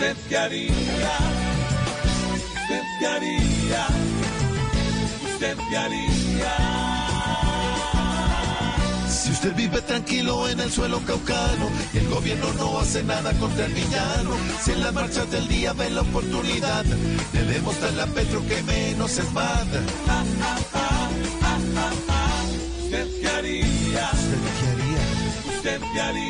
¿Usted qué haría? ¿Usted qué haría? ¿Usted qué haría? Si usted vive tranquilo en el suelo caucano y el gobierno no hace nada contra el villano, si en las marchas del día ve la oportunidad de demostrarle a Petro que menos es más. ¿Usted qué haría? ¿Usted qué haría? ¿Usted qué haría?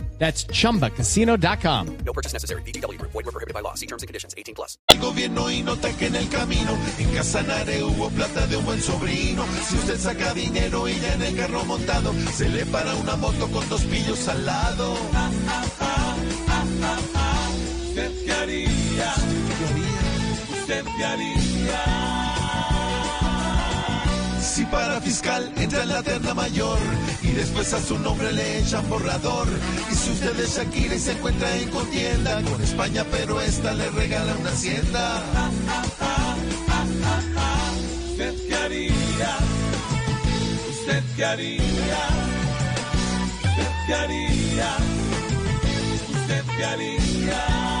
That's chumbacasino.com. No purchase necessary. VGW Group. Void were prohibited by law. See terms and conditions. 18 plus. el gobierno y nota que en el camino en Casanare hubo plata de un buen sobrino. Si usted saca dinero y ya en el carro montado se le para una moto con dos pillos al lado. ¿Usted qué haría? ¿Usted qué haría? Si para fiscal entra en la terna mayor y después a su nombre le echan borrador. Y si usted es Shakira y se encuentra en contienda con España, pero esta le regala una hacienda. ¿Usted qué haría? ¿Usted qué haría? ¿Usted qué haría? ¿Usted qué haría?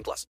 18 plus.